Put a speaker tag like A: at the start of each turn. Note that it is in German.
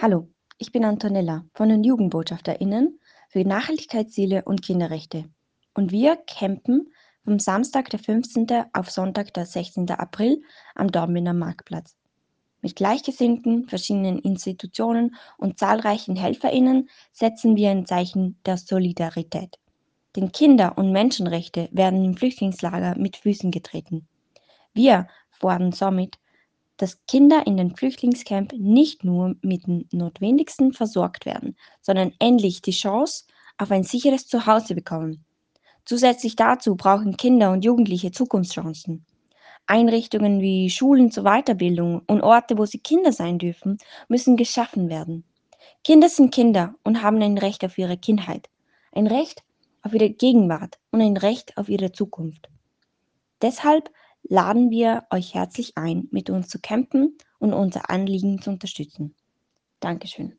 A: Hallo, ich bin Antonella von den JugendbotschafterInnen für Nachhaltigkeitsziele und Kinderrechte. Und wir campen vom Samstag, der 15. auf Sonntag, der 16. April am Dornbirner Marktplatz. Mit Gleichgesinnten, verschiedenen Institutionen und zahlreichen HelferInnen setzen wir ein Zeichen der Solidarität. Denn Kinder- und Menschenrechte werden im Flüchtlingslager mit Füßen getreten. Wir fordern somit, dass Kinder in den Flüchtlingscamp nicht nur mit dem Notwendigsten versorgt werden, sondern endlich die Chance auf ein sicheres Zuhause bekommen. Zusätzlich dazu brauchen Kinder und Jugendliche Zukunftschancen. Einrichtungen wie Schulen zur Weiterbildung und Orte, wo sie Kinder sein dürfen, müssen geschaffen werden. Kinder sind Kinder und haben ein Recht auf ihre Kindheit, ein Recht auf ihre Gegenwart und ein Recht auf ihre Zukunft. Deshalb laden wir euch herzlich ein, mit uns zu campen und unser Anliegen zu unterstützen. Dankeschön.